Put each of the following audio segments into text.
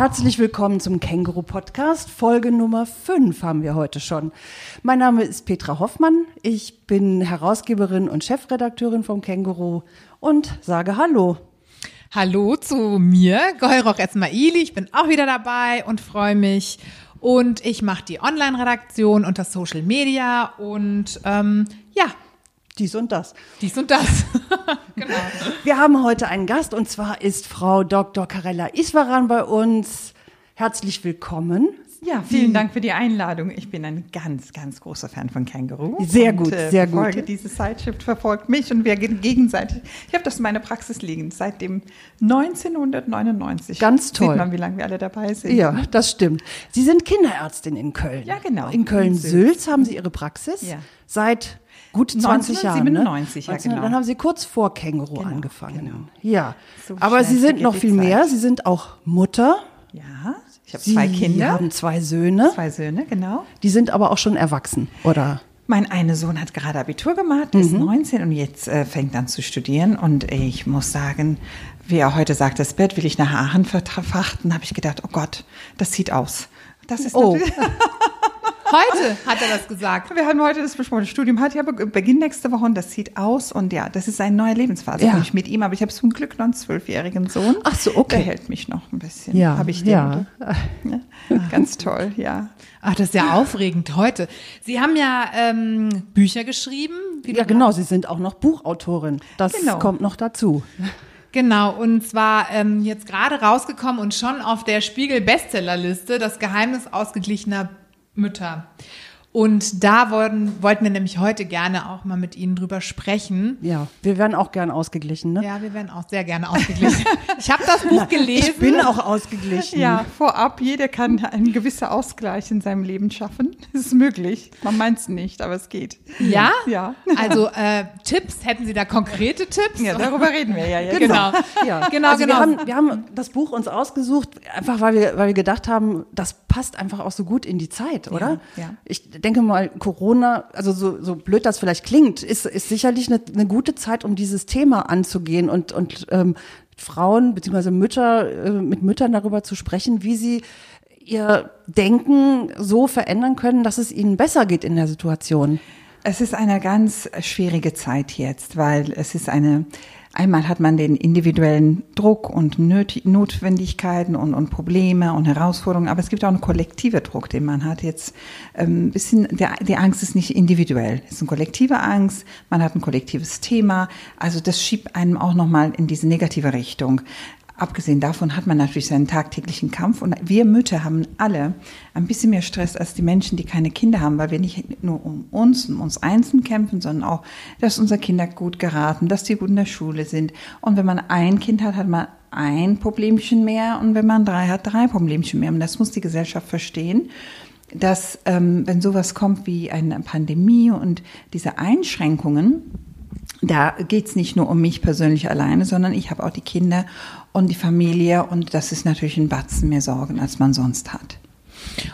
Herzlich willkommen zum Känguru Podcast. Folge Nummer 5 haben wir heute schon. Mein Name ist Petra Hoffmann. Ich bin Herausgeberin und Chefredakteurin vom Känguru und sage Hallo. Hallo zu mir, Geulroch Esmaili. Ich bin auch wieder dabei und freue mich. Und ich mache die Online-Redaktion und das Social Media und ähm, ja, dies und das. Dies und das. genau. Wir haben heute einen Gast und zwar ist Frau Dr. Karella Iswaran bei uns. Herzlich willkommen. Ja, vielen Dank für die Einladung. Ich bin ein ganz, ganz großer Fan von Känguru. Sehr gut, und, äh, sehr gut. Folge diese Zeitschrift verfolgt mich und wir gegenseitig. Ich habe das in meiner Praxis liegen seit dem 1999. Ganz toll. Sieht man, wie lange wir alle dabei sind. Ja, das stimmt. Sie sind Kinderärztin in Köln. Ja, genau. In Köln-Sülz haben Sie Ihre Praxis. Ja. Seit Gut 20 Jahre. 97, ne? ja, genau. Dann haben Sie kurz vor Känguru genau, angefangen. Genau. Ja. So Aber Sie sind noch viel mehr. Sie sind auch Mutter. Ja. Ich habe zwei Kinder. Sie haben zwei Söhne. Zwei Söhne, genau. Die sind aber auch schon erwachsen, oder? Mein eine Sohn hat gerade Abitur gemacht, mhm. ist 19 und jetzt äh, fängt an zu studieren. Und ich muss sagen, wie er heute sagt, das Bett will ich nach Aachen verfrachten, habe ich gedacht, oh Gott, das sieht aus. Das ist oh. Heute hat er das gesagt. Wir haben heute das besprochen. Das Studium hat ja Beginn nächste Woche und das sieht aus und ja, das ist eine neue Lebensphase ja. mit ihm. Aber ich habe zum Glück noch einen zwölfjährigen Sohn. Ach so, okay. Der hält mich noch ein bisschen. Ja, habe ich den. Ja. ja. Ganz toll, ja. Ach, das ist ja aufregend heute. Sie haben ja ähm, Bücher geschrieben. ja, genau. Sie sind auch noch Buchautorin. Das genau. kommt noch dazu. Genau, und zwar ähm, jetzt gerade rausgekommen und schon auf der Spiegel-Bestsellerliste, das Geheimnis ausgeglichener Mütter. Und da wollten, wollten wir nämlich heute gerne auch mal mit Ihnen drüber sprechen. Ja, wir werden auch gern ausgeglichen, ne? Ja, wir werden auch sehr gerne ausgeglichen. ich habe das Buch gelesen. Ich bin auch ausgeglichen. Ja, vorab, jeder kann einen gewissen Ausgleich in seinem Leben schaffen. Es ist möglich. Man meint es nicht, aber es geht. Ja? Ja. Also äh, Tipps, hätten Sie da konkrete Tipps? Ja, darüber reden wir ja jetzt. Genau. Ja. genau, also genau. Wir haben, wir haben das Buch uns ausgesucht, einfach weil wir, weil wir gedacht haben, das passt einfach auch so gut in die Zeit, oder? Ja. ja. Ich denke mal, Corona, also so, so blöd das vielleicht klingt, ist, ist sicherlich eine, eine gute Zeit, um dieses Thema anzugehen und, und ähm, Frauen bzw. Mütter, äh, mit Müttern darüber zu sprechen, wie sie ihr Denken so verändern können, dass es ihnen besser geht in der Situation. Es ist eine ganz schwierige Zeit jetzt, weil es ist eine Einmal hat man den individuellen Druck und Notwendigkeiten und, und Probleme und Herausforderungen, aber es gibt auch einen kollektiven Druck, den man hat. Jetzt ähm, bisschen, der, die Angst ist nicht individuell, es ist eine kollektive Angst, man hat ein kollektives Thema, also das schiebt einem auch nochmal in diese negative Richtung. Abgesehen davon hat man natürlich seinen tagtäglichen Kampf und wir Mütter haben alle ein bisschen mehr Stress als die Menschen, die keine Kinder haben, weil wir nicht nur um uns, um uns einzeln kämpfen, sondern auch, dass unsere Kinder gut geraten, dass die gut in der Schule sind. Und wenn man ein Kind hat, hat man ein Problemchen mehr und wenn man drei hat, drei Problemchen mehr. Und das muss die Gesellschaft verstehen dass ähm, wenn sowas kommt wie eine Pandemie und diese Einschränkungen, da geht's nicht nur um mich persönlich alleine, sondern ich habe auch die Kinder und die Familie und das ist natürlich ein Batzen mehr Sorgen, als man sonst hat.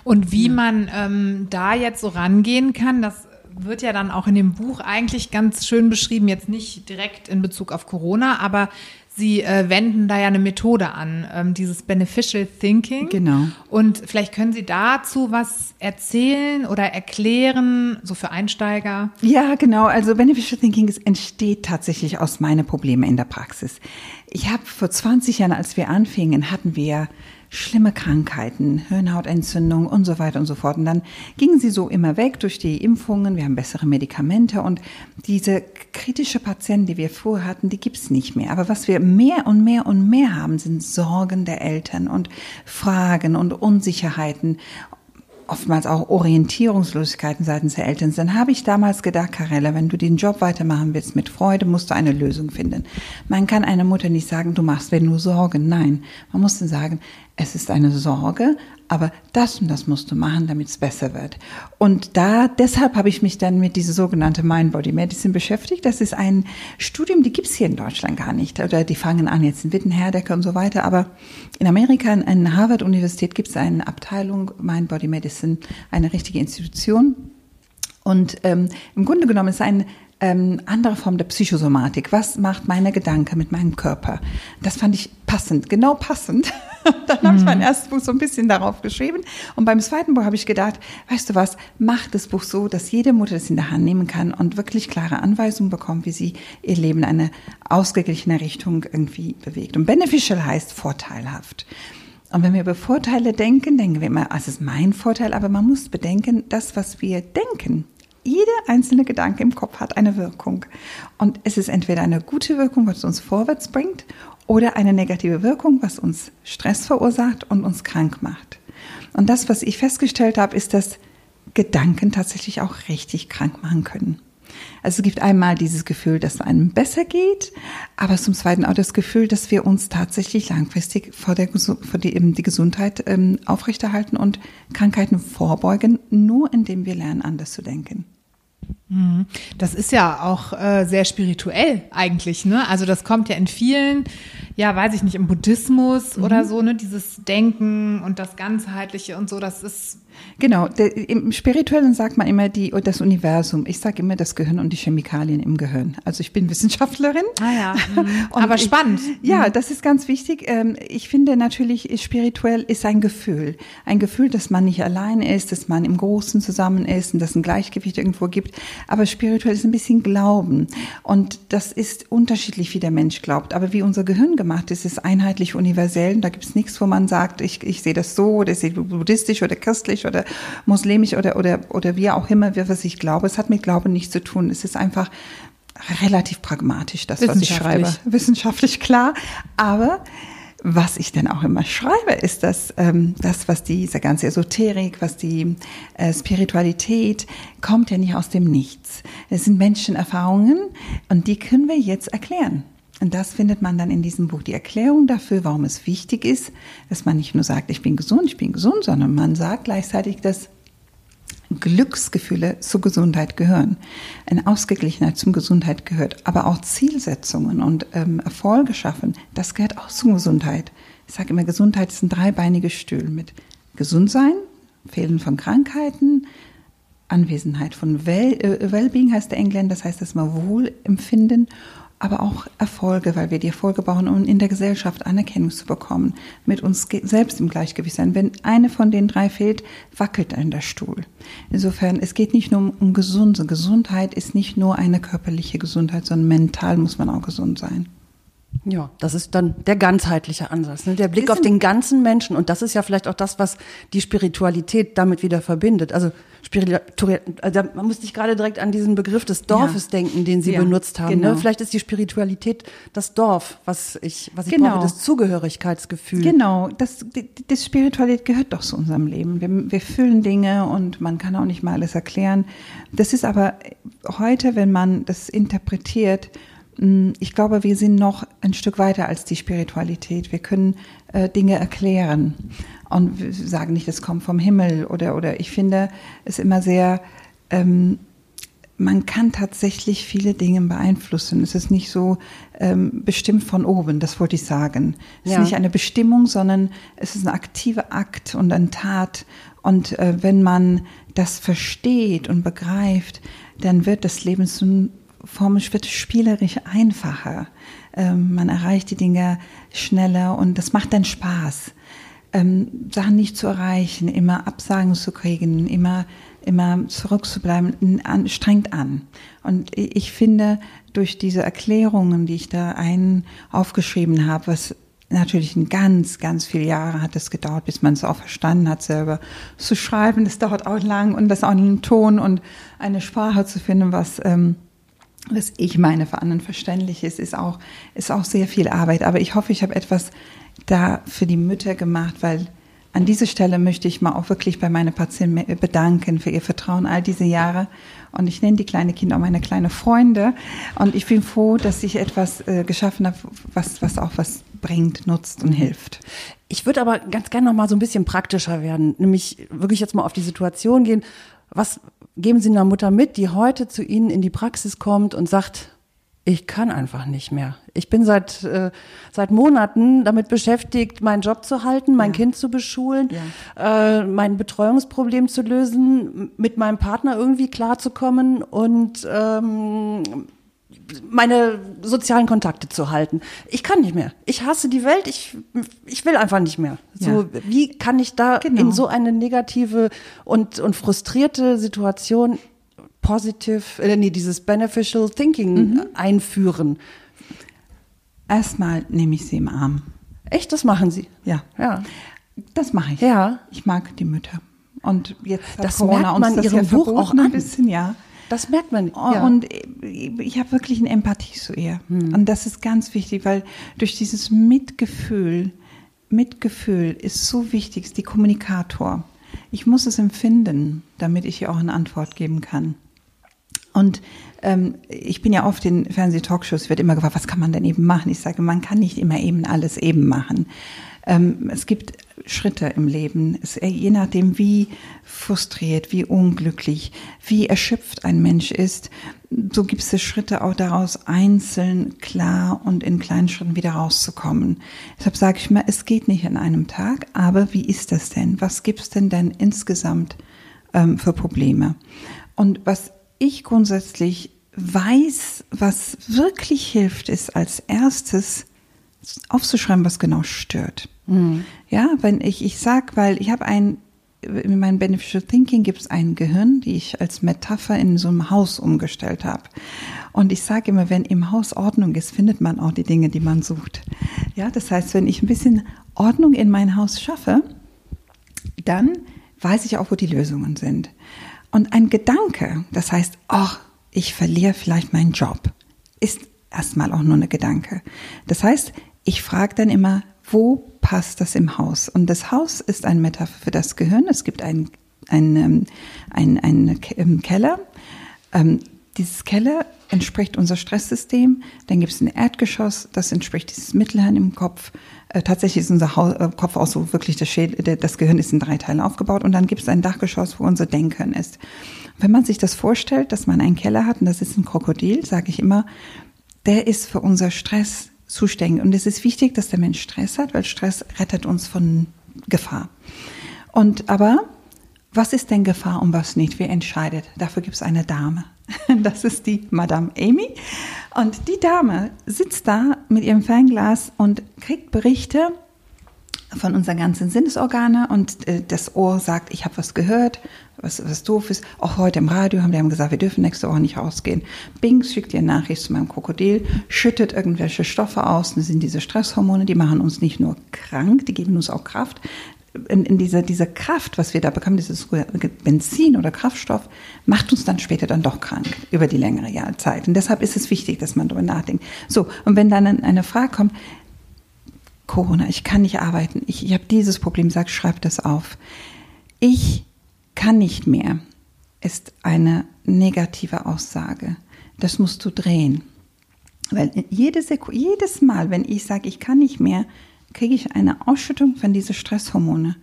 Und wie man ähm, da jetzt so rangehen kann, das wird ja dann auch in dem Buch eigentlich ganz schön beschrieben, jetzt nicht direkt in Bezug auf Corona, aber Sie äh, wenden da ja eine Methode an, ähm, dieses Beneficial Thinking. Genau. Und vielleicht können Sie dazu was erzählen oder erklären, so für Einsteiger? Ja, genau. Also Beneficial Thinking ist, entsteht tatsächlich aus meinen Problemen in der Praxis. Ich habe vor 20 Jahren, als wir anfingen, hatten wir schlimme Krankheiten, Hirnhautentzündung und so weiter und so fort. Und dann gingen sie so immer weg durch die Impfungen, wir haben bessere Medikamente und diese kritische Patienten, die wir vorher hatten, die gibt's nicht mehr. Aber was wir mehr und mehr und mehr haben, sind Sorgen der Eltern und Fragen und Unsicherheiten oftmals auch Orientierungslosigkeiten seitens der Eltern, dann habe ich damals gedacht, Karella, wenn du den Job weitermachen willst mit Freude, musst du eine Lösung finden. Man kann einer Mutter nicht sagen, du machst mir nur Sorgen. Nein, man muss dann sagen, es ist eine Sorge, aber das und das musst du machen, damit es besser wird. Und da, deshalb habe ich mich dann mit dieser sogenannte Mind Body Medicine beschäftigt. Das ist ein Studium, die gibt's hier in Deutschland gar nicht. Oder die fangen an jetzt in Wittenherdecke und so weiter. Aber in Amerika, in Harvard-Universität gibt es eine Abteilung Mind Body Medicine, eine richtige Institution. Und ähm, im Grunde genommen ist ein ähm, andere Form der Psychosomatik. Was macht meine Gedanke mit meinem Körper? Das fand ich passend, genau passend Dann habe ich mein erstes Buch so ein bisschen darauf geschrieben. Und beim zweiten Buch habe ich gedacht, weißt du was, mach das Buch so, dass jede Mutter das in der Hand nehmen kann und wirklich klare Anweisungen bekommt, wie sie ihr Leben in eine ausgeglichene Richtung irgendwie bewegt. Und beneficial heißt vorteilhaft. Und wenn wir über Vorteile denken, denken wir immer, ah, es ist mein Vorteil, aber man muss bedenken, das, was wir denken, jeder einzelne Gedanke im Kopf hat eine Wirkung. Und es ist entweder eine gute Wirkung, was uns vorwärts bringt, oder eine negative Wirkung, was uns Stress verursacht und uns krank macht. Und das, was ich festgestellt habe, ist, dass Gedanken tatsächlich auch richtig krank machen können. Also es gibt einmal dieses Gefühl, dass es einem besser geht, aber zum Zweiten auch das Gefühl, dass wir uns tatsächlich langfristig vor, der, vor die, eben die Gesundheit ähm, aufrechterhalten und Krankheiten vorbeugen, nur indem wir lernen, anders zu denken. Mhm. Das ist ja auch äh, sehr spirituell eigentlich, ne? Also das kommt ja in vielen, ja, weiß ich nicht, im Buddhismus mhm. oder so, ne? Dieses Denken und das Ganzheitliche und so, das ist Genau, der, im Spirituellen sagt man immer die, das Universum. Ich sage immer das Gehirn und die Chemikalien im Gehirn. Also ich bin Wissenschaftlerin. Ah ja, mhm. aber spannend. Ich, ja, mhm. das ist ganz wichtig. Ähm, ich finde natürlich, spirituell ist ein Gefühl. Ein Gefühl, dass man nicht allein ist, dass man im Großen zusammen ist und dass ein Gleichgewicht irgendwo gibt. Aber spirituell ist ein bisschen Glauben. Und das ist unterschiedlich, wie der Mensch glaubt. Aber wie unser Gehirn gemacht ist, ist einheitlich universell. Und da gibt es nichts, wo man sagt, ich, ich sehe das so, oder ich sehe buddhistisch oder christlich oder muslimisch oder, oder, oder wie auch immer, was ich glaube. Es hat mit Glauben nichts zu tun. Es ist einfach relativ pragmatisch, das, was ich schreibe. Wissenschaftlich klar. Aber was ich denn auch immer schreibe, ist dass ähm, das, was diese ganze Esoterik, was die äh, Spiritualität, kommt ja nicht aus dem Nichts. Es sind Menschenerfahrungen und die können wir jetzt erklären. Und das findet man dann in diesem Buch. Die Erklärung dafür, warum es wichtig ist, dass man nicht nur sagt, ich bin gesund, ich bin gesund, sondern man sagt gleichzeitig, dass Glücksgefühle zur Gesundheit gehören. Eine Ausgeglichenheit zum Gesundheit gehört, aber auch Zielsetzungen und ähm, Erfolge schaffen, das gehört auch zur Gesundheit. Ich sage immer, Gesundheit ist ein dreibeiniges Stühl mit Gesundsein, Fehlen von Krankheiten, Anwesenheit von well, äh, Wellbeing heißt der Engländer, das heißt, dass wir Wohlempfinden aber auch Erfolge, weil wir die Erfolge brauchen, um in der Gesellschaft Anerkennung zu bekommen, mit uns selbst im Gleichgewicht sein. Wenn eine von den drei fehlt, wackelt ein der Stuhl. Insofern, es geht nicht nur um, um Gesunde. Gesundheit ist nicht nur eine körperliche Gesundheit, sondern mental muss man auch gesund sein. Ja, das ist dann der ganzheitliche Ansatz, ne? der Blick auf den ganzen Menschen. Und das ist ja vielleicht auch das, was die Spiritualität damit wieder verbindet. Also Spiritualität, also man muss nicht gerade direkt an diesen Begriff des Dorfes ja. denken, den Sie ja, benutzt haben. Ne? Genau. Ne? Vielleicht ist die Spiritualität das Dorf, was ich, was ich genau. brauche, das Zugehörigkeitsgefühl. Genau, das, die, die Spiritualität gehört doch zu unserem Leben. Wir, wir fühlen Dinge und man kann auch nicht mal alles erklären. Das ist aber heute, wenn man das interpretiert, ich glaube, wir sind noch ein Stück weiter als die Spiritualität. Wir können äh, Dinge erklären und wir sagen nicht, es kommt vom Himmel oder oder ich finde es immer sehr. Ähm, man kann tatsächlich viele Dinge beeinflussen. Es ist nicht so ähm, bestimmt von oben, das wollte ich sagen. Es ja. ist nicht eine Bestimmung, sondern es ist ein aktiver Akt und eine Tat. Und äh, wenn man das versteht und begreift, dann wird das Leben zu formisch wird spielerisch einfacher. Ähm, man erreicht die Dinge schneller und das macht dann Spaß. Ähm, Sachen nicht zu erreichen, immer Absagen zu kriegen, immer, immer zurückzubleiben, an, strengt an. Und ich finde, durch diese Erklärungen, die ich da einen aufgeschrieben habe, was natürlich ein ganz, ganz viele Jahre hat es gedauert, bis man es auch verstanden hat, selber zu schreiben. Das dauert auch lang und das auch einen Ton und eine Sprache zu finden, was ähm, was ich meine für anderen verständlich ist, ist auch, ist auch sehr viel Arbeit. Aber ich hoffe, ich habe etwas da für die Mütter gemacht, weil an dieser Stelle möchte ich mal auch wirklich bei meinen Patienten bedanken für ihr Vertrauen all diese Jahre. Und ich nenne die kleinen Kinder auch meine kleinen Freunde. Und ich bin froh, dass ich etwas äh, geschaffen habe, was, was auch was bringt, nutzt und hilft. Ich würde aber ganz gerne noch mal so ein bisschen praktischer werden, nämlich wirklich jetzt mal auf die Situation gehen. Was geben Sie einer Mutter mit, die heute zu Ihnen in die Praxis kommt und sagt, ich kann einfach nicht mehr. Ich bin seit, äh, seit Monaten damit beschäftigt, meinen Job zu halten, mein ja. Kind zu beschulen, ja. äh, mein Betreuungsproblem zu lösen, mit meinem Partner irgendwie klarzukommen und ähm, meine sozialen Kontakte zu halten. Ich kann nicht mehr. Ich hasse die Welt. Ich, ich will einfach nicht mehr. So, Ja. wie kann ich da Genau. in so eine negative und, und frustrierte Situation positiv, äh, nee, dieses beneficial thinking Mhm. einführen? Erstmal nehme ich sie im Arm. Echt, das machen Sie? Ja. Ja. Das mache ich. Ja. Ich mag die Mütter. Und jetzt Das Corona merkt uns man das Ihrem ja Buch auch ein bisschen, ja. Das merkt man. Ja. Und ich habe wirklich eine Empathie zu ihr. Und das ist ganz wichtig, weil durch dieses Mitgefühl, Mitgefühl ist so wichtig, ist die Kommunikator. Ich muss es empfinden, damit ich ihr auch eine Antwort geben kann. Und ähm, ich bin ja oft in Fernseh-Talkshows, wird immer gefragt, was kann man denn eben machen? Ich sage, man kann nicht immer eben alles eben machen. Ähm, es gibt Schritte im Leben, es, je nachdem, wie frustriert, wie unglücklich, wie erschöpft ein Mensch ist, so gibt es Schritte auch daraus, einzeln, klar und in kleinen Schritten wieder rauszukommen. Deshalb sage ich mal, es geht nicht in einem Tag, aber wie ist das denn? Was gibt es denn denn insgesamt ähm, für Probleme? Und was ich grundsätzlich weiß, was wirklich hilft, ist als erstes aufzuschreiben, was genau stört. Ja, wenn ich, ich sag, weil ich habe ein, in meinem Beneficial Thinking gibt es ein Gehirn, die ich als Metapher in so einem Haus umgestellt habe. Und ich sage immer, wenn im Haus Ordnung ist, findet man auch die Dinge, die man sucht. Ja, das heißt, wenn ich ein bisschen Ordnung in mein Haus schaffe, dann weiß ich auch, wo die Lösungen sind. Und ein Gedanke, das heißt, ach, ich verliere vielleicht meinen Job, ist erstmal auch nur eine Gedanke. Das heißt, ich frage dann immer, wo passt das im Haus? Und das Haus ist ein Metapher für das Gehirn. Es gibt einen ein, ähm, ein, ein Ke- ähm, Keller. Ähm, dieses Keller entspricht unser Stresssystem. Dann gibt es ein Erdgeschoss, das entspricht dieses Mittelhirn im Kopf. Äh, tatsächlich ist unser Hau äh, Kopf auch so wirklich das, Schädel, der- das Gehirn ist in drei Teilen aufgebaut und dann gibt es ein Dachgeschoss, wo unser Denkhirn ist. Wenn man sich das vorstellt, dass man einen Keller hat und das ist ein Krokodil, sage ich immer, der ist für unser Stress zuständig. Und es ist wichtig, dass der Mensch Stress hat, weil Stress rettet uns von Gefahr. Und aber was ist denn Gefahr und was nicht? Wer entscheidet? Dafür gibt es eine Dame. Das ist die Madame Amy. Und die Dame sitzt da mit ihrem Fernglas und kriegt Berichte von unseren ganzen Sinnesorgane und äh, das Ohr sagt, ich habe was gehört, was, was doof ist. Auch heute im Radio haben die haben gesagt, wir dürfen nächste Woche nicht rausgehen. Bing schickt ihr Nachricht zu meinem Krokodil, schüttet irgendwelche Stoffe aus. Das sind diese Stresshormone, die machen uns nicht nur krank, die geben uns auch Kraft. In, in dieser, dieser Kraft, was wir da bekommen, dieses Benzin oder Kraftstoff, macht uns dann später dann doch krank über die längere Jahrzeit. Und deshalb ist es wichtig, dass man darüber nachdenkt. So, und wenn dann eine Frage kommt, Corona, ich kann nicht arbeiten, ich, ich habe dieses Problem, sag, schreib das auf. Ich kann nicht mehr, ist eine negative Aussage. Das musst du drehen. Weil jede Seku jedes Mal, wenn ich sage, ich kann nicht mehr, kriege ich eine Ausschüttung von diesen Stresshormone.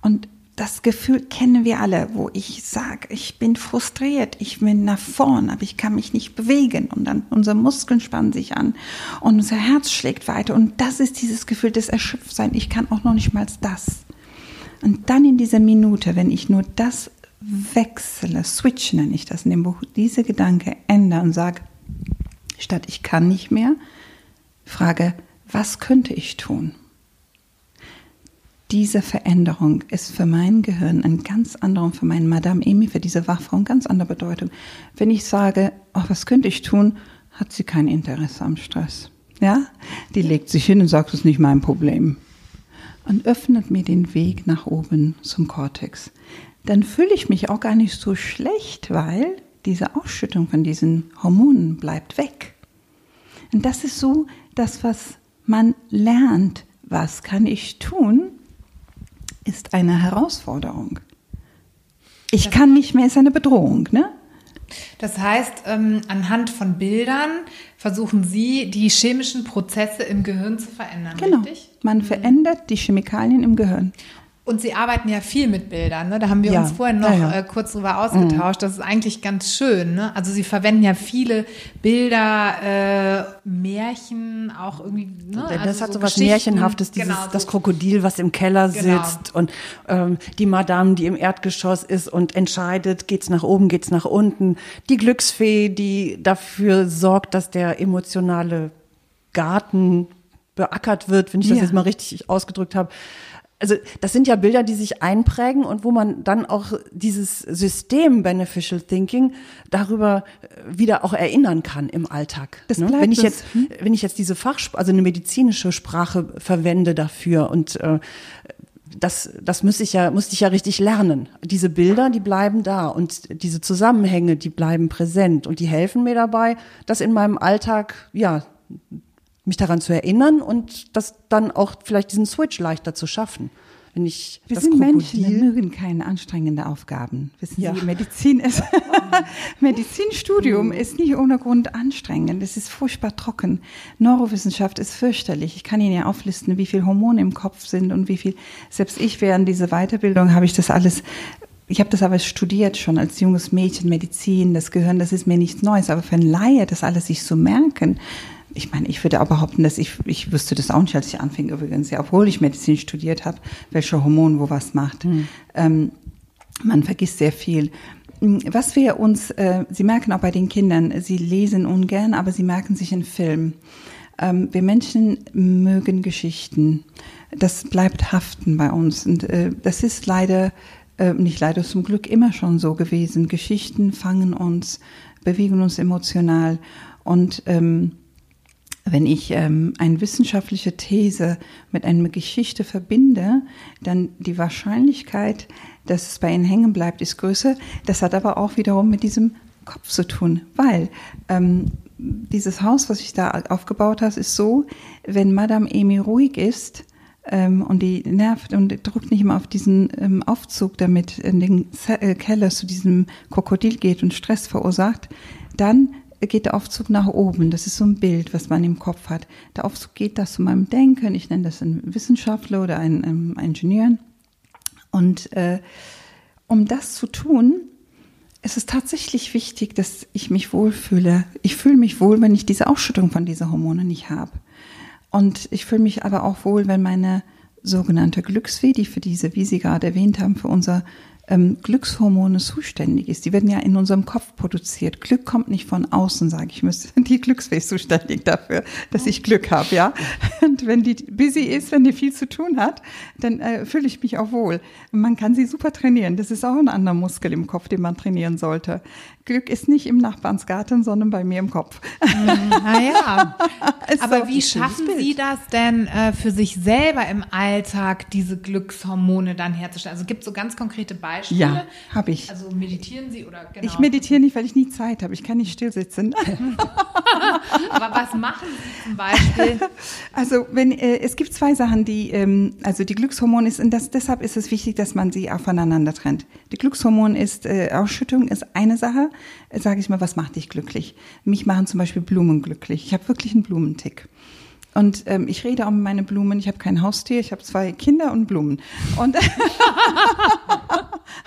Und das Gefühl kennen wir alle, wo ich sage, ich bin frustriert, ich bin nach vorn, aber ich kann mich nicht bewegen und dann unsere Muskeln spannen sich an und unser Herz schlägt weiter und das ist dieses Gefühl des Erschöpftseins. Ich kann auch noch nicht mal das. Und dann in dieser Minute, wenn ich nur das wechsle, switch nenne ich das in dem Buch, diese Gedanke ändere und sage, statt ich kann nicht mehr, frage, was könnte ich tun? Diese Veränderung ist für mein Gehirn ein ganz anderer, und für meinen Madame Amy, für diese Wachfrau, eine ganz andere Bedeutung. Wenn ich sage, oh, was könnte ich tun, hat sie kein Interesse am Stress. Ja? Die legt sich hin und sagt, das ist nicht mein Problem. Und öffnet mir den Weg nach oben zum Kortex. Dann fühle ich mich auch gar nicht so schlecht, weil diese Ausschüttung von diesen Hormonen bleibt weg. Und das ist so das, was man lernt. Was kann ich tun? Ist eine Herausforderung. Ich kann nicht mehr, ist eine Bedrohung, ne? Das heißt, ähm, anhand von Bildern versuchen Sie, die chemischen Prozesse im Gehirn zu verändern, Genau. richtig? Man verändert die Chemikalien im Gehirn. Und Sie arbeiten ja viel mit Bildern, ne? Da haben wir Ja, uns vorhin noch ja. Äh, kurz drüber ausgetauscht. Das ist eigentlich ganz schön, ne? Also Sie verwenden ja viele Bilder, äh, Märchen, auch irgendwie, ne? das also hat so was. Märchenhaftes, dieses, genau, so das Krokodil, was im Keller Genau. sitzt und ähm, die Madame, die im Erdgeschoss ist und entscheidet, geht's nach oben, geht's nach unten. Die Glücksfee, die dafür sorgt, dass der emotionale Garten beackert wird, wenn ich das Ja. jetzt mal richtig ausgedrückt habe. Also das sind ja Bilder, die sich einprägen und wo man dann auch dieses System Beneficial Thinking darüber äh, wieder auch erinnern kann im Alltag. Das ne? bleibt Wenn ich jetzt, wenn ich jetzt diese Fachsprache, also eine medizinische Sprache verwende dafür und äh, das, das müsste ich ja, musste ich ja richtig lernen. Diese Bilder, die bleiben da und diese Zusammenhänge, die bleiben präsent und die helfen mir dabei, das in meinem Alltag, ja, mich daran zu erinnern und das dann auch vielleicht diesen Switch leichter zu schaffen. Wenn ich Wir das sind Krokodil, Menschen, wir mögen keine anstrengende Aufgaben. Wissen Ja. Sie, Medizin ist, Medizinstudium ist nicht ohne Grund anstrengend. Es ist furchtbar trocken. Neurowissenschaft ist fürchterlich. Ich kann Ihnen ja auflisten, wie viel Hormone im Kopf sind und wie viel, selbst ich während dieser Weiterbildung habe ich das alles ich habe das aber studiert schon als junges Mädchen, Medizin, das Gehirn, das ist mir nichts Neues. Aber für einen Laie, das alles sich zu merken, ich meine, ich würde auch behaupten, dass ich, ich wüsste das auch nicht, als ich anfing übrigens, ja, obwohl ich Medizin studiert habe, welche Hormon wo was macht. Ähm, man vergisst sehr viel. Was wir uns, äh, Sie merken auch bei den Kindern, sie lesen ungern, aber sie merken sich in Film. Ähm, wir Menschen mögen Geschichten. Das bleibt haften bei uns. Und äh, das ist leider, äh, nicht leider, zum Glück immer schon so gewesen. Geschichten fangen uns, bewegen uns emotional. Und ähm, wenn ich ähm, eine wissenschaftliche These mit einer Geschichte verbinde, dann die Wahrscheinlichkeit, dass es bei Ihnen hängen bleibt, ist größer. Das hat aber auch wiederum mit diesem Kopf zu tun, weil ähm, dieses Haus, was ich da aufgebaut habe, ist so, wenn Madame Amy ruhig ist ähm, und die nervt und drückt nicht immer auf diesen ähm, Aufzug, damit in den äh, Keller zu diesem Krokodil geht und Stress verursacht, dann geht der Aufzug nach oben. Das ist so ein Bild, was man im Kopf hat. Der Aufzug geht das zu meinem Denken. Ich nenne das einen Wissenschaftler oder einen, ähm, Ingenieur. Und äh, um das zu tun, ist es tatsächlich wichtig, dass ich mich wohlfühle. Ich fühle mich wohl, wenn ich diese Ausschüttung von dieser Hormone nicht habe. Und ich fühle mich aber auch wohl, wenn meine sogenannte Glücksfee, die für diese, wie Sie gerade erwähnt haben, für unser ähm, Glückshormone zuständig ist. Die werden ja in unserem Kopf produziert. Glück kommt nicht von außen, sage ich. Müsste die Glücksfee ist zuständig dafür, dass ich Glück habe, ja. Und wenn die busy ist, wenn die viel zu tun hat, dann äh, fühle ich mich auch wohl. Man kann sie super trainieren. Das ist auch ein anderer Muskel im Kopf, den man trainieren sollte. Glück ist nicht im Nachbarnsgarten, sondern bei mir im Kopf. Naja. Ist Aber wie schaffen. Sie das denn äh, für sich selber im Alltag, diese Glückshormone dann herzustellen? Also gibt es so ganz konkrete Beispiele? Ja, habe ich. Also meditieren Sie oder genau? Ich meditiere nicht, weil ich nie Zeit habe. Ich kann nicht still sitzen. Aber was machen Sie zum Beispiel? Also wenn äh, es gibt zwei Sachen, die ähm, also die Glückshormone ist und das, deshalb ist es wichtig, dass man sie auch voneinander trennt. Die Glückshormon ist äh, Ausschüttung ist eine Sache. Äh, Sage ich mal, was macht dich glücklich? Mich machen zum Beispiel Blumen glücklich. Ich habe wirklich einen Blumentick. Und ähm, ich rede auch mit meinen Blumen. Ich habe kein Haustier, ich habe zwei Kinder und Blumen. Und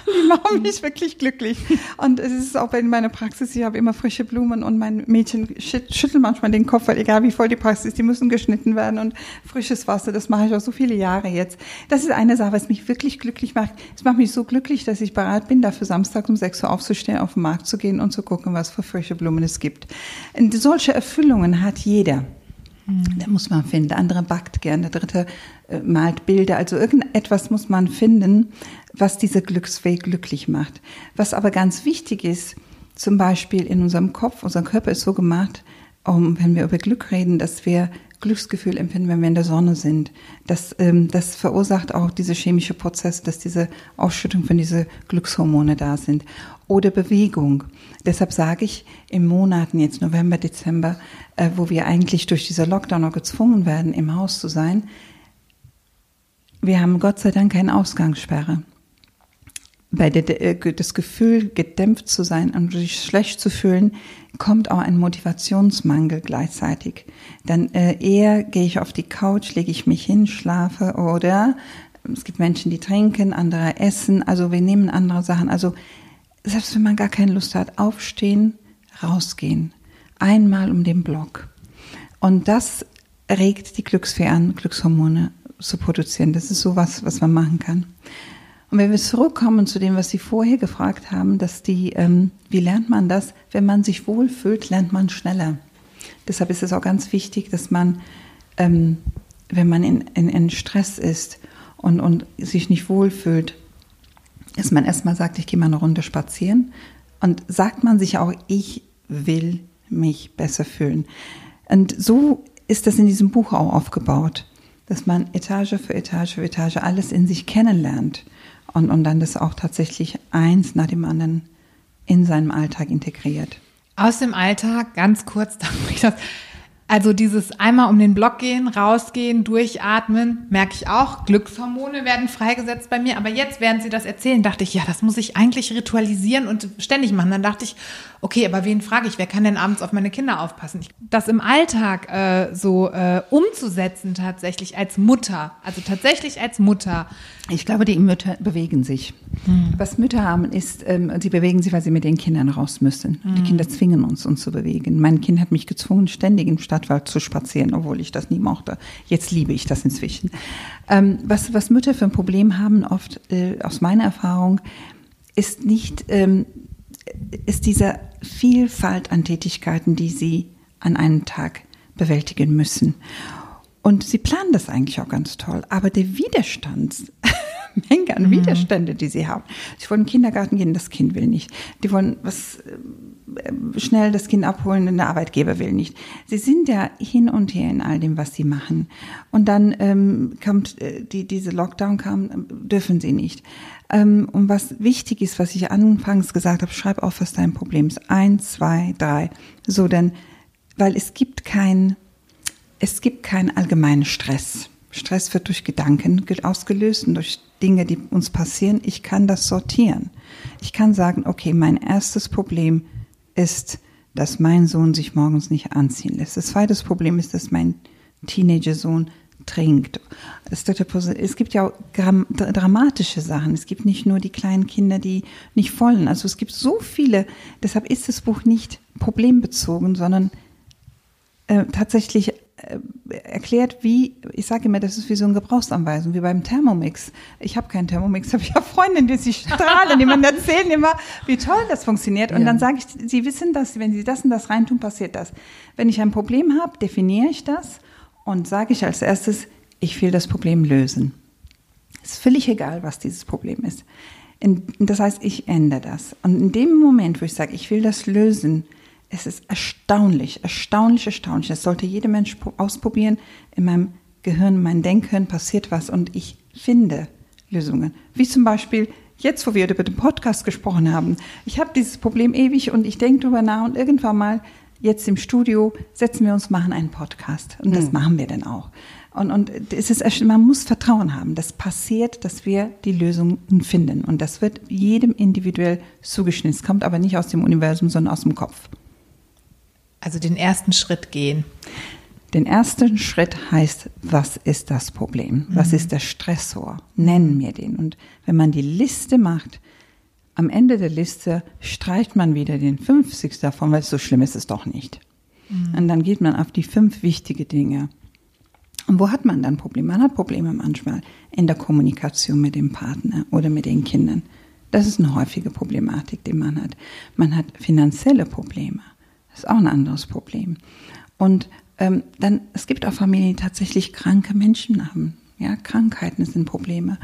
die machen mich wirklich glücklich. Und es ist auch bei meiner Praxis, ich habe immer frische Blumen und mein Mädchen schüt- schüttelt manchmal den Kopf, weil egal wie voll die Praxis ist, die müssen geschnitten werden und frisches Wasser, das mache ich auch so viele Jahre jetzt. Das ist eine Sache, was mich wirklich glücklich macht. Es macht mich so glücklich, dass ich bereit bin, dafür Samstag um 6 Uhr aufzustehen, auf den Markt zu gehen und zu gucken, was für frische Blumen es gibt. Und solche Erfüllungen hat jeder. Da muss man finden. Der andere backt gern, der dritte äh, malt Bilder. Also irgendetwas muss man finden, was diese Glücksfee glücklich macht. Was aber ganz wichtig ist, zum Beispiel in unserem Kopf, unser Körper ist so gemacht, um, wenn wir über Glück reden, dass wir Glücksgefühl empfinden, wenn wir in der Sonne sind. Das, ähm, das verursacht auch diese chemische Prozesse, dass diese Ausschüttung von diese Glückshormone da sind. Oder Bewegung. Deshalb sage ich, in Monaten jetzt November, Dezember, äh, wo wir eigentlich durch dieser Lockdown noch gezwungen werden, im Haus zu sein, wir haben Gott sei Dank keine Ausgangssperre. Bei der, äh, das Gefühl, gedämpft zu sein und sich schlecht zu fühlen, kommt auch ein Motivationsmangel gleichzeitig. Dann äh, eher gehe ich auf die Couch, lege ich mich hin, schlafe oder es gibt Menschen, die trinken, andere essen, also wir nehmen andere Sachen. Also selbst wenn man gar keine Lust hat, aufstehen, rausgehen. Einmal um den Block. Und das regt die Glücksfee an, Glückshormone zu produzieren. Das ist sowas, was man machen kann. Und wenn wir zurückkommen zu dem, was Sie vorher gefragt haben, dass die, ähm, wie lernt man das? Wenn man sich wohlfühlt, lernt man schneller. Deshalb ist es auch ganz wichtig, dass man, ähm, wenn man in, in, in Stress ist und, und sich nicht wohlfühlt, dass man erstmal sagt, ich gehe mal eine Runde spazieren. Und sagt man sich auch, ich will mich besser fühlen. Und so ist das in diesem Buch auch aufgebaut, dass man Etage für Etage für Etage alles in sich kennenlernt und, und dann das auch tatsächlich eins nach dem anderen in seinem Alltag integriert. Aus dem Alltag, ganz kurz, damit ich das also dieses einmal um den Block gehen, rausgehen, durchatmen, merke ich auch. Glückshormone werden freigesetzt bei mir. Aber jetzt, während Sie das erzählen, dachte ich, ja, das muss ich eigentlich ritualisieren und ständig machen. Dann dachte ich, okay, aber wen frage ich? Wer kann denn abends auf meine Kinder aufpassen? Das im Alltag äh, so äh, umzusetzen tatsächlich als Mutter, also tatsächlich als Mutter. Ich glaube, die Mütter bewegen sich. Hm. Was Mütter haben, ist, ähm, sie bewegen sich, weil sie mit den Kindern raus müssen. Hm. Die Kinder zwingen uns, uns zu bewegen. Mein Kind hat mich gezwungen, ständig im Stadtwald zu spazieren, obwohl ich das nie mochte. Jetzt liebe ich das inzwischen. Ähm, was, was Mütter für ein Problem haben, oft äh, aus meiner Erfahrung, ist nicht ähm, ist diese Vielfalt an Tätigkeiten, die sie an einem Tag bewältigen müssen. Und sie planen das eigentlich auch ganz toll. Aber der Widerstand, Menge an mhm. Widerstände, die sie haben. Sie wollen in den Kindergarten gehen, das Kind will nicht. Die wollen was äh, schnell das Kind abholen, der Arbeitgeber will nicht. Sie sind ja hin und her in all dem, was sie machen. Und dann ähm, kommt äh, die, diese Lockdown kam, dürfen sie nicht. Ähm, und was wichtig ist, was ich anfangs gesagt habe, schreib auf, was dein Problem ist. Eins, zwei, drei. So, denn, weil es gibt kein, es gibt keinen allgemeinen Stress. Stress wird durch Gedanken ausgelöst und durch Dinge, die uns passieren. Ich kann das sortieren. Ich kann sagen, okay, mein erstes Problem ist, dass mein Sohn sich morgens nicht anziehen lässt. Das zweite Problem ist, dass mein Teenager-Sohn trinkt. Es gibt ja auch dramatische Sachen. Es gibt nicht nur die kleinen Kinder, die nicht wollen. Also es gibt so viele. Deshalb ist das Buch nicht problembezogen, sondern äh, tatsächlich äh, erklärt, wie, ich sage immer, das ist wie so eine Gebrauchsanweisung, wie beim Thermomix. Ich habe keinen Thermomix, habe ich ja Freundinnen, die sich strahlen, die man erzählen immer, wie toll das funktioniert. Und ja. dann sage ich, sie wissen das, wenn sie das und das reintun, passiert das. Wenn ich ein Problem habe, definiere ich das und sage ich als erstes, ich will das Problem lösen. Es ist völlig egal, was dieses Problem ist. das heißt, ich ändere das. Und in dem Moment, wo ich sage, ich will das lösen, es ist erstaunlich, erstaunlich, erstaunlich. Das sollte jeder Mensch ausprobieren. In meinem Gehirn, in meinem Denken passiert was und ich finde Lösungen. Wie zum Beispiel jetzt, wo wir über den Podcast gesprochen haben. Ich habe dieses Problem ewig und ich denke darüber nach und irgendwann mal jetzt im Studio setzen wir uns, machen einen Podcast. Und das mhm. machen wir dann auch. Und, und es ist, man muss Vertrauen haben. Das passiert, dass wir die Lösung finden. Und das wird jedem individuell zugeschnitten. Es kommt aber nicht aus dem Universum, sondern aus dem Kopf. Also den ersten Schritt gehen. Den ersten Schritt heißt, was ist das Problem? Was mhm. ist der Stressor? Nennen wir den. Und wenn man die Liste macht, am Ende der Liste streicht man wieder den 50 davon, weil so schlimm ist es doch nicht. Mhm. Und dann geht man auf die fünf wichtige Dinge. Und wo hat man dann Probleme? Man hat Probleme manchmal in der Kommunikation mit dem Partner oder mit den Kindern. Das ist eine häufige Problematik, die man hat. Man hat finanzielle Probleme. Ist auch ein anderes Problem. Und ähm, dann, es gibt auch Familien, die tatsächlich kranke Menschen haben. Ja, Krankheiten sind Probleme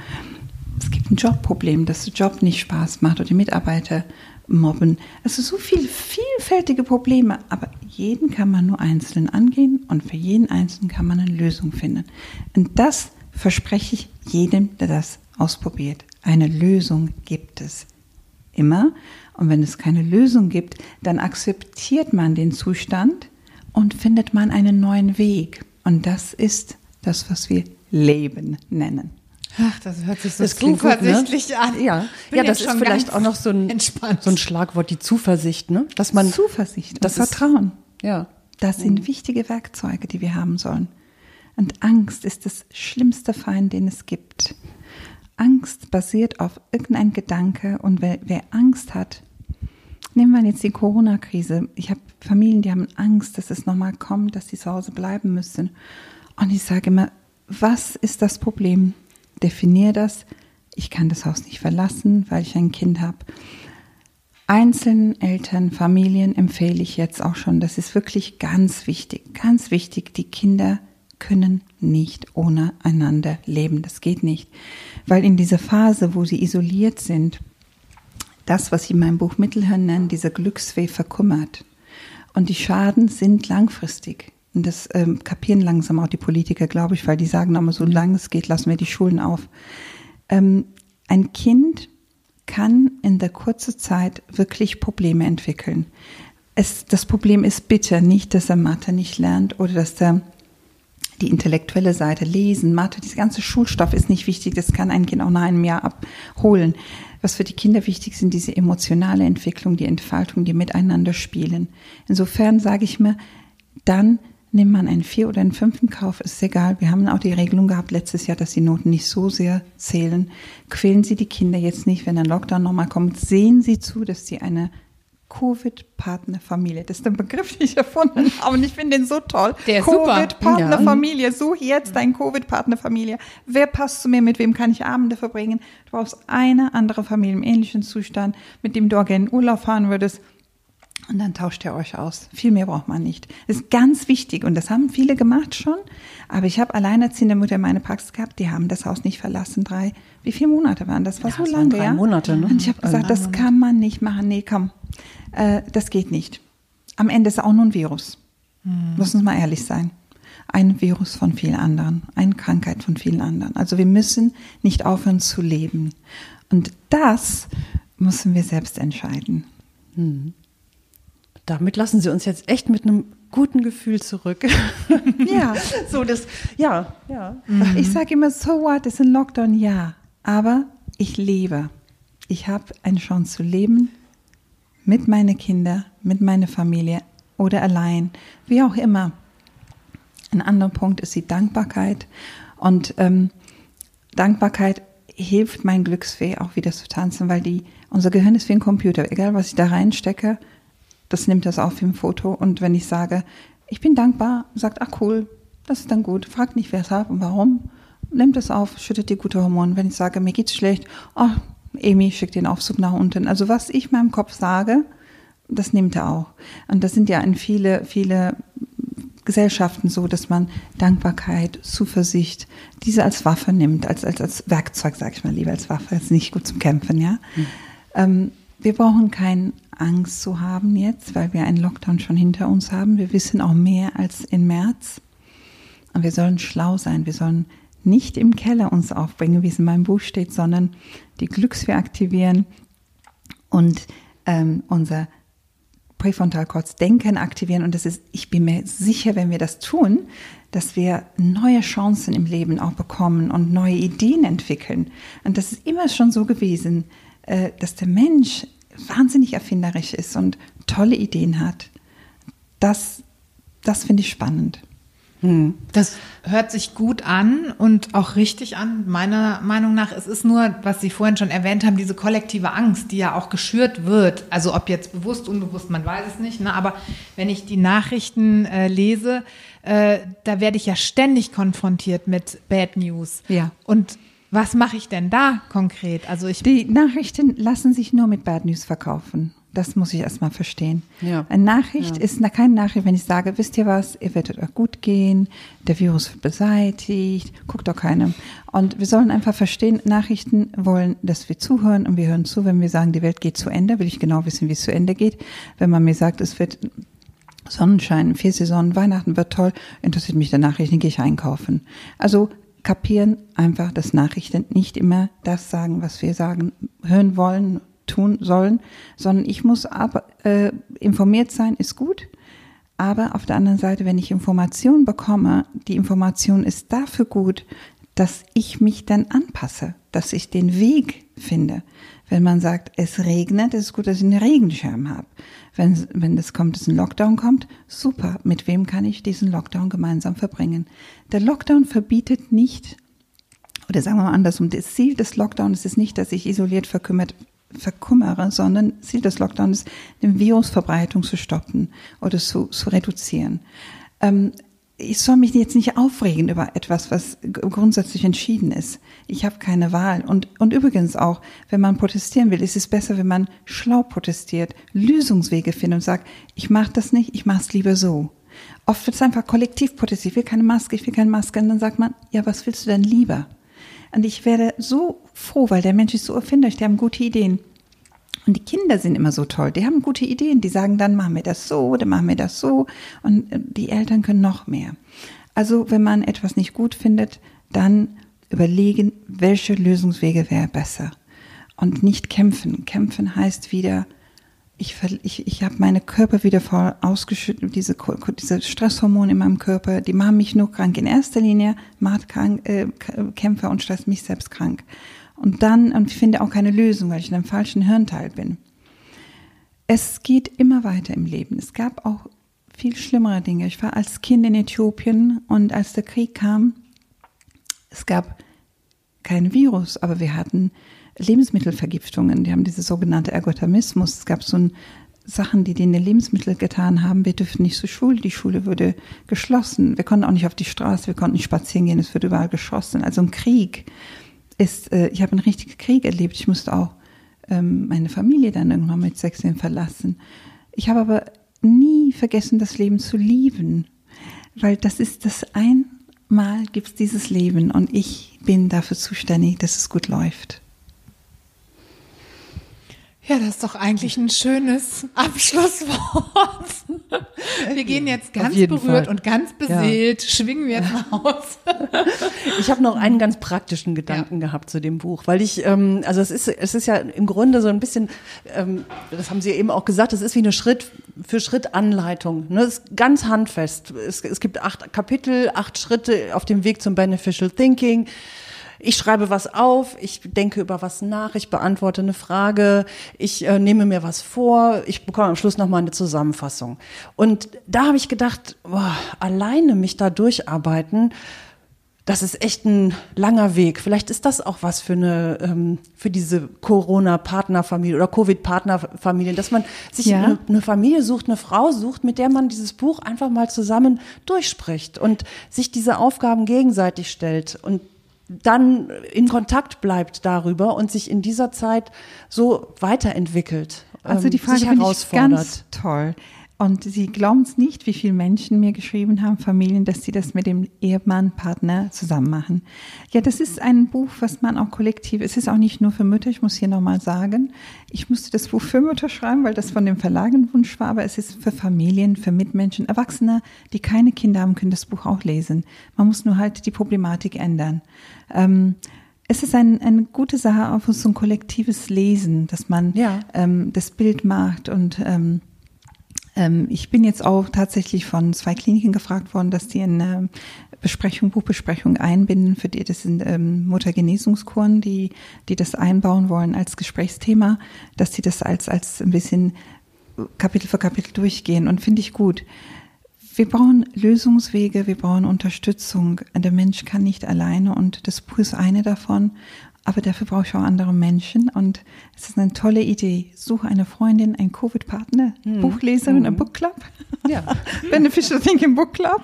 es gibt ein Jobproblem, dass der Job nicht Spaß macht oder die Mitarbeiter mobben. Es sind so viele vielfältige Probleme, aber jeden kann man nur einzeln angehen und für jeden Einzelnen kann man eine Lösung finden. Und das verspreche ich jedem, der das ausprobiert. Eine Lösung gibt es immer. Und wenn es keine Lösung gibt, dann akzeptiert man den Zustand und findet man einen neuen Weg. Und das ist das, was wir Leben nennen. Ach, das hört sich so das zuversichtlich gut, ne? an. Ja, ja das ist vielleicht auch noch so ein, so ein Schlagwort, die Zuversicht, ne? Dass man Zuversicht, das Vertrauen. Ja. Das sind mhm. wichtige Werkzeuge, die wir haben sollen. Und Angst ist das schlimmste Feind, den es gibt. Angst basiert auf irgendein Gedanke und wer, wer Angst hat, nehmen wir jetzt die Corona-Krise. Ich habe Familien, die haben Angst, dass es nochmal kommt, dass sie zu Hause bleiben müssen. Und ich sage immer, was ist das Problem? Definier das. Ich kann das Haus nicht verlassen, weil ich ein Kind habe. Einzelnen Eltern, Familien empfehle ich jetzt auch schon. Das ist wirklich ganz wichtig, ganz wichtig. Die Kinder können nicht ohne einander leben. Das geht nicht. Weil in dieser Phase, wo sie isoliert sind, das, was ich in meinem Buch Mittelhirn nenne, dieser Glücksweh verkümmert. Und die Schaden sind langfristig. Und das ähm, kapieren langsam auch die Politiker, glaube ich, weil die sagen immer, so lange es geht, lassen wir die Schulen auf. Ähm, ein Kind kann in der kurzen Zeit wirklich Probleme entwickeln. Es, das Problem ist bitte nicht, dass er Mathe nicht lernt oder dass er die intellektuelle Seite, Lesen, Mathe, dieser ganze Schulstoff ist nicht wichtig, das kann ein Kind auch nach einem Jahr abholen. Was für die Kinder wichtig sind, diese emotionale Entwicklung, die Entfaltung, die miteinander spielen. Insofern sage ich mir, dann nimmt man einen vier oder einen fünften Kauf, ist egal. Wir haben auch die Regelung gehabt letztes Jahr, dass die Noten nicht so sehr zählen. Quälen Sie die Kinder jetzt nicht, wenn ein Lockdown nochmal kommt. Sehen Sie zu, dass Sie eine Covid-Partnerfamilie. Das ist der Begriff, den ich erfunden habe und ich finde den so toll. Covid-Partnerfamilie. Ja. Such jetzt deine Covid-Partnerfamilie. Wer passt zu mir? Mit wem kann ich Abende verbringen? Du brauchst eine andere Familie im ähnlichen Zustand, mit dem du auch gerne in Urlaub fahren würdest. Und dann tauscht ihr euch aus. Viel mehr braucht man nicht. Das ist ganz wichtig und das haben viele gemacht schon. Aber ich habe alleinerziehende Mutter in meiner Praxis gehabt, die haben das Haus nicht verlassen. Drei, wie viele Monate waren das? War ja, so lange, drei ja? Monate, ne? Und ich habe gesagt, das kann man nicht machen. Nee, komm, äh, das geht nicht. Am Ende ist es auch nur ein Virus. Hm. Muss uns mal ehrlich sein. Ein Virus von vielen anderen, eine Krankheit von vielen anderen. Also wir müssen nicht aufhören zu leben. Und das müssen wir selbst entscheiden. Hm. Damit lassen Sie uns jetzt echt mit einem guten Gefühl zurück. ja, so das, ja, ja. Mhm. Ich sage immer, so what, ist ein Lockdown, ja. Aber ich lebe. Ich habe eine Chance zu leben mit meinen Kindern, mit meiner Familie oder allein, wie auch immer. Ein anderer Punkt ist die Dankbarkeit. Und ähm, Dankbarkeit hilft mein Glücksfee auch wieder zu tanzen, weil die, unser Gehirn ist wie ein Computer. Egal, was ich da reinstecke, das nimmt das auf im Foto. Und wenn ich sage, ich bin dankbar, sagt, ach cool, das ist dann gut. Fragt nicht, wer es hat und warum. Nimmt es auf, schüttet die gute Hormone. Wenn ich sage, mir geht's schlecht, oh, Amy schickt den Aufzug nach unten. Also was ich meinem Kopf sage, das nimmt er auch. Und das sind ja in viele, viele Gesellschaften so, dass man Dankbarkeit, Zuversicht, diese als Waffe nimmt, als, als, als Werkzeug, sag ich mal lieber, als Waffe, ist nicht gut zum Kämpfen, ja. Mhm. Ähm, wir brauchen keine Angst zu haben jetzt, weil wir einen Lockdown schon hinter uns haben. Wir wissen auch mehr als im März. Und wir sollen schlau sein. Wir sollen nicht im Keller uns aufbringen, wie es in meinem Buch steht, sondern die Glückswehr aktivieren und ähm, unser Präfrontalkortex Denken aktivieren. Und das ist, ich bin mir sicher, wenn wir das tun, dass wir neue Chancen im Leben auch bekommen und neue Ideen entwickeln. Und das ist immer schon so gewesen, äh, dass der Mensch wahnsinnig erfinderisch ist und tolle Ideen hat. Das, das finde ich spannend. Hm. Das hört sich gut an und auch richtig an, meiner Meinung nach. Es ist nur, was Sie vorhin schon erwähnt haben, diese kollektive Angst, die ja auch geschürt wird. Also ob jetzt bewusst, unbewusst, man weiß es nicht. Ne? Aber wenn ich die Nachrichten äh, lese, äh, da werde ich ja ständig konfrontiert mit Bad News. Ja. Und was mache ich denn da konkret? Also ich die Nachrichten lassen sich nur mit Bad News verkaufen. Das muss ich erstmal verstehen. Ja. Eine Nachricht ja. ist keine Nachricht, wenn ich sage, wisst ihr was, ihr werdet euch gut gehen, der Virus wird beseitigt, guckt doch keinem. Und wir sollen einfach verstehen, Nachrichten wollen, dass wir zuhören und wir hören zu, wenn wir sagen, die Welt geht zu Ende, will ich genau wissen, wie es zu Ende geht. Wenn man mir sagt, es wird Sonnenschein, vier Saisonen, Weihnachten wird toll, interessiert mich der Nachrichten, gehe ich einkaufen. Also kapieren einfach, dass Nachrichten nicht immer das sagen, was wir sagen, hören wollen, tun sollen, sondern ich muss aber äh, informiert sein, ist gut. Aber auf der anderen Seite, wenn ich Information bekomme, die Information ist dafür gut, dass ich mich dann anpasse, dass ich den Weg finde. Wenn man sagt, es regnet, ist es gut, dass ich einen Regenschirm habe. Wenn, wenn es kommt, dass ein Lockdown kommt, super. Mit wem kann ich diesen Lockdown gemeinsam verbringen? Der Lockdown verbietet nicht oder sagen wir mal andersrum, das Ziel des Lockdowns ist nicht, dass ich isoliert verkümmert verkummere, sondern Ziel des Lockdowns ist, den Virusverbreitung zu stoppen oder zu, zu reduzieren. Ähm, ich soll mich jetzt nicht aufregen über etwas, was grundsätzlich entschieden ist. Ich habe keine Wahl. Und, und übrigens auch, wenn man protestieren will, ist es besser, wenn man schlau protestiert, Lösungswege findet und sagt, ich mache das nicht, ich mache es lieber so. Oft wird es einfach kollektiv protestiert, ich will keine Maske, ich will keine Maske. Und dann sagt man, ja, was willst du denn lieber? Und ich werde so froh, weil der Mensch ist so erfinderisch, die haben gute Ideen. Und die Kinder sind immer so toll, die haben gute Ideen, die sagen dann, machen wir das so, dann machen wir das so. Und äh, die Eltern können noch mehr. Also wenn man etwas nicht gut findet, dann überlegen, welche Lösungswege wäre besser. Und nicht kämpfen. Kämpfen heißt wieder, ich, ich, ich habe meine Körper wieder voll ausgeschüttet, diese, diese Stresshormone in meinem Körper, die machen mich nur krank. In erster Linie macht krank, äh, Kämpfer und Stress mich selbst krank. Und dann, und ich finde auch keine Lösung, weil ich in einem falschen Hirnteil bin. Es geht immer weiter im Leben. Es gab auch viel schlimmere Dinge. Ich war als Kind in Äthiopien und als der Krieg kam, es gab kein Virus, aber wir hatten Lebensmittelvergiftungen. Die haben diese sogenannte Ergotamismus. Es gab so ein Sachen, die denen Lebensmittel getan haben. Wir dürften nicht zur Schule. Die Schule wurde geschlossen. Wir konnten auch nicht auf die Straße. Wir konnten nicht spazieren gehen. Es wird überall geschossen. Also ein Krieg ist, äh, ich habe einen richtigen Krieg erlebt. Ich musste auch ähm, meine Familie dann irgendwann mit 16 verlassen. Ich habe aber nie vergessen, das Leben zu lieben, weil das ist das einmal gibt es dieses Leben und ich bin dafür zuständig, dass es gut läuft. Ja, das ist doch eigentlich ein schönes Abschlusswort. Wir gehen jetzt ganz berührt Fall. und ganz beseelt, ja. schwingen wir jetzt nach Hause. Ich habe noch einen ganz praktischen Gedanken ja. gehabt zu dem Buch, weil ich, ähm, also es ist, es ist ja im Grunde so ein bisschen, ähm, das haben Sie eben auch gesagt, es ist wie eine Schritt für Schritt Anleitung. Ne? Es ist ganz handfest. Es, es gibt acht Kapitel, acht Schritte auf dem Weg zum Beneficial Thinking ich schreibe was auf, ich denke über was nach, ich beantworte eine Frage, ich äh, nehme mir was vor, ich bekomme am Schluss nochmal eine Zusammenfassung. Und da habe ich gedacht, boah, alleine mich da durcharbeiten, das ist echt ein langer Weg. Vielleicht ist das auch was für eine ähm, für diese Corona-Partnerfamilie oder Covid-Partnerfamilien, dass man sich ja. eine, eine, Familie sucht, eine Frau sucht, mit der man dieses Buch einfach mal zusammen durchspricht und sich diese Aufgaben gegenseitig stellt und dann in Kontakt bleibt darüber und sich in dieser Zeit so weiterentwickelt. Also die ähm, Frage finde ich ganz toll. Und Sie glauben es nicht, wie viele Menschen mir geschrieben haben, Familien, dass sie das mit dem Ehemann, Partner zusammen machen. Ja, das ist ein Buch, was man auch kollektiv, es ist auch nicht nur für Mütter, ich muss hier nochmal sagen, ich musste das Buch für Mütter schreiben, weil das von dem Verlag ein Wunsch war, aber es ist für Familien, für Mitmenschen, Erwachsene, die keine Kinder haben, können das Buch auch lesen. Man muss nur halt die Problematik ändern. Ähm, es ist ein, eine gute Sache, auch so ein kollektives Lesen, dass man ja. ähm, das Bild macht und ähm, ähm, ich bin jetzt auch tatsächlich von zwei Kliniken gefragt worden, dass die eine Besprechung, Buchbesprechung einbinden. Für die, das sind ähm, Muttergenesungskuren, die, die das einbauen wollen als Gesprächsthema, dass die das als, als ein bisschen Kapitel für Kapitel durchgehen und finde ich gut. Wir brauchen Lösungswege, wir brauchen Unterstützung. Der Mensch kann nicht alleine und das Buch ist eine davon aber dafür brauche ich auch andere Menschen und es ist eine tolle Idee. Suche eine Freundin, einen Covid-Partner, mhm. Buchleserin, mhm. ein Book Club. Ja. Beneficial Thinking Book Club.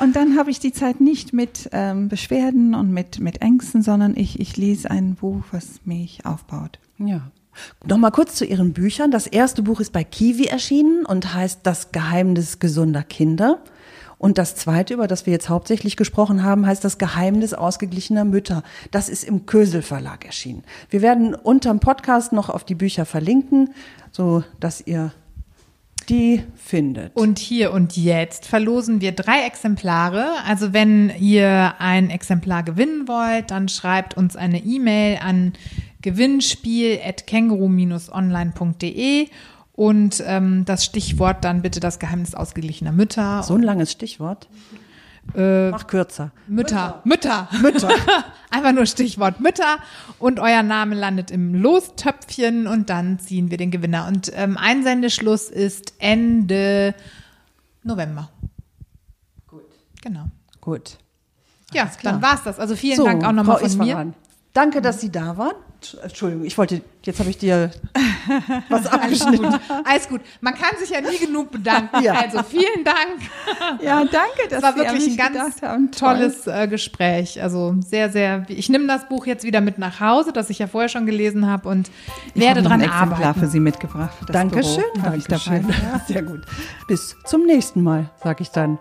Und dann habe ich die Zeit nicht mit ähm, Beschwerden und mit, mit Ängsten, sondern ich, ich lese ein Buch, was mich aufbaut. Ja. Nochmal kurz zu Ihren Büchern. Das erste Buch ist bei Kiwi erschienen und heißt Das Geheimnis gesunder Kinder. Und das zweite, über das wir jetzt hauptsächlich gesprochen haben, heißt das Geheimnis ausgeglichener Mütter. Das ist im Kösel Verlag erschienen. Wir werden unterm Podcast noch auf die Bücher verlinken, so dass ihr die findet. Und hier und jetzt verlosen wir drei Exemplare. Also wenn ihr ein Exemplar gewinnen wollt, dann schreibt uns eine E-Mail an gewinnspiel@känguru-online.de und ähm, das Stichwort dann bitte das Geheimnis ausgeglichener Mütter. So ein langes Stichwort. Äh, Mach kürzer. Mütter. Mütter. Mütter. Einfach nur Stichwort Mütter. Und euer Name landet im Lostöpfchen und dann ziehen wir den Gewinner. Und ähm, Einsendeschluss ist Ende November. Gut. Genau. Gut. Ja, dann war's das. Also vielen So, Dank auch nochmal von mir. Isfahan. Danke, dass Sie da waren. Entschuldigung, ich wollte, jetzt habe ich dir was abgeschnitten. Alles gut. Man kann sich ja nie genug bedanken. Ja. Also vielen Dank. Ja, danke, dass Das war Sie wirklich ein ganz haben. Toll. tolles äh, Gespräch. Also sehr, sehr. Ich nehme das Buch jetzt wieder mit nach Hause, das ich ja vorher schon gelesen habe und Ich werde habe dran ein Exemplar arbeiten. für Sie mitgebracht. Für Dankeschön. Büro. Darf ich dabei Dankeschön. sein? Sehr gut. Bis zum nächsten Mal, sag ich dann.